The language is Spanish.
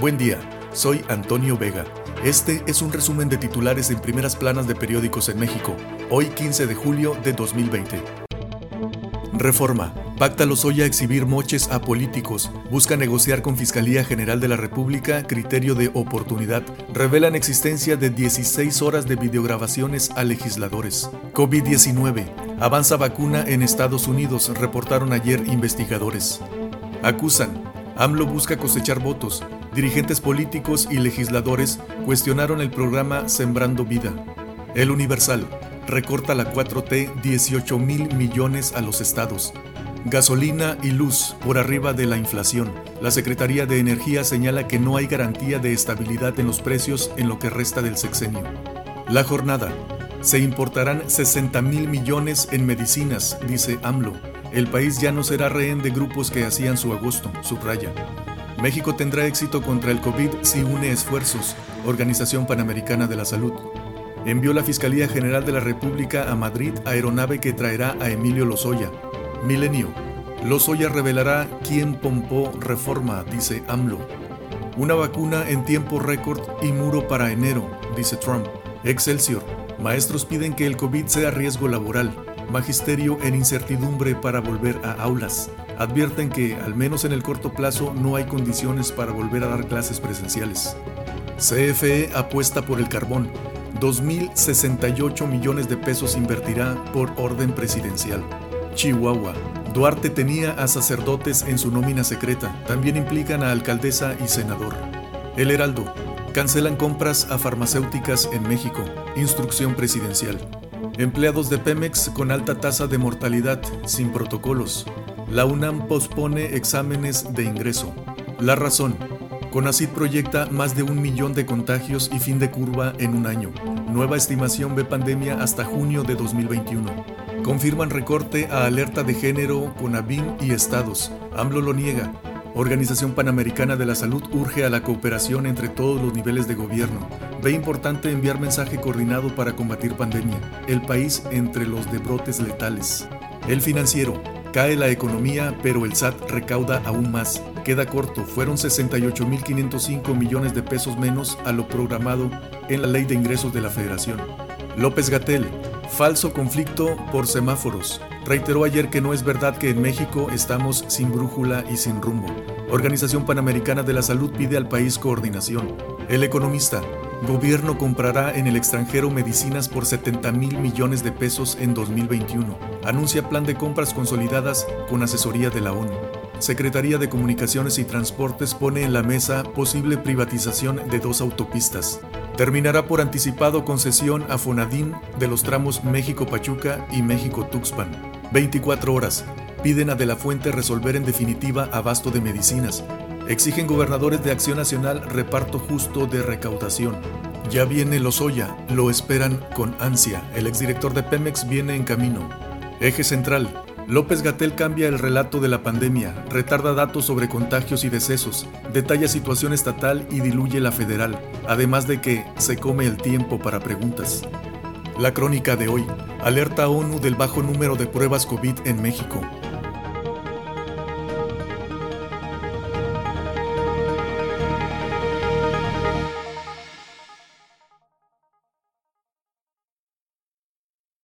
Buen día, soy Antonio Vega. Este es un resumen de titulares en primeras planas de periódicos en México, hoy 15 de julio de 2020. Reforma. Pacta Lozoya exhibir moches a políticos. Busca negociar con Fiscalía General de la República criterio de oportunidad. Revelan existencia de 16 horas de videograbaciones a legisladores. COVID-19. Avanza vacuna en Estados Unidos, reportaron ayer investigadores. Acusan. AMLO busca cosechar votos. Dirigentes políticos y legisladores cuestionaron el programa Sembrando Vida. El Universal recorta la 4T 18 mil millones a los estados. Gasolina y luz por arriba de la inflación. La Secretaría de Energía señala que no hay garantía de estabilidad en los precios en lo que resta del sexenio. La jornada. Se importarán 60 mil millones en medicinas, dice AMLO. El país ya no será rehén de grupos que hacían su agosto, subraya. México tendrá éxito contra el COVID si une esfuerzos, Organización Panamericana de la Salud. Envió la Fiscalía General de la República a Madrid aeronave que traerá a Emilio Lozoya. Milenio. Lozoya revelará quién pompó reforma, dice AMLO. Una vacuna en tiempo récord y muro para enero, dice Trump. Excelsior. Maestros piden que el COVID sea riesgo laboral. Magisterio en incertidumbre para volver a aulas. Advierten que, al menos en el corto plazo, no hay condiciones para volver a dar clases presenciales. CFE apuesta por el carbón. 2.068 millones de pesos invertirá por orden presidencial. Chihuahua. Duarte tenía a sacerdotes en su nómina secreta. También implican a alcaldesa y senador. El Heraldo. Cancelan compras a farmacéuticas en México. Instrucción presidencial. Empleados de Pemex con alta tasa de mortalidad, sin protocolos. La UNAM pospone exámenes de ingreso. La razón. CONACID proyecta más de un millón de contagios y fin de curva en un año. Nueva estimación ve pandemia hasta junio de 2021. Confirman recorte a alerta de género con ABIN y estados. AMLO lo niega. Organización Panamericana de la Salud urge a la cooperación entre todos los niveles de gobierno. Ve importante enviar mensaje coordinado para combatir pandemia. El país entre los de brotes letales. El financiero. Cae la economía, pero el SAT recauda aún más. Queda corto, fueron 68.505 millones de pesos menos a lo programado en la Ley de Ingresos de la Federación. López Gatel, falso conflicto por semáforos. Reiteró ayer que no es verdad que en México estamos sin brújula y sin rumbo. Organización Panamericana de la Salud pide al país coordinación. El economista, Gobierno comprará en el extranjero medicinas por 70 mil millones de pesos en 2021. Anuncia plan de compras consolidadas con asesoría de la ONU. Secretaría de Comunicaciones y Transportes pone en la mesa posible privatización de dos autopistas. Terminará por anticipado concesión a Fonadín de los tramos México-Pachuca y México-Tuxpan. 24 horas. Piden a De la Fuente resolver en definitiva abasto de medicinas. Exigen gobernadores de Acción Nacional reparto justo de recaudación. Ya viene Lozoya, lo esperan con ansia. El exdirector de Pemex viene en camino. Eje central. López Gatel cambia el relato de la pandemia, retarda datos sobre contagios y decesos, detalla situación estatal y diluye la federal, además de que se come el tiempo para preguntas. La crónica de hoy. Alerta ONU del bajo número de pruebas COVID en México.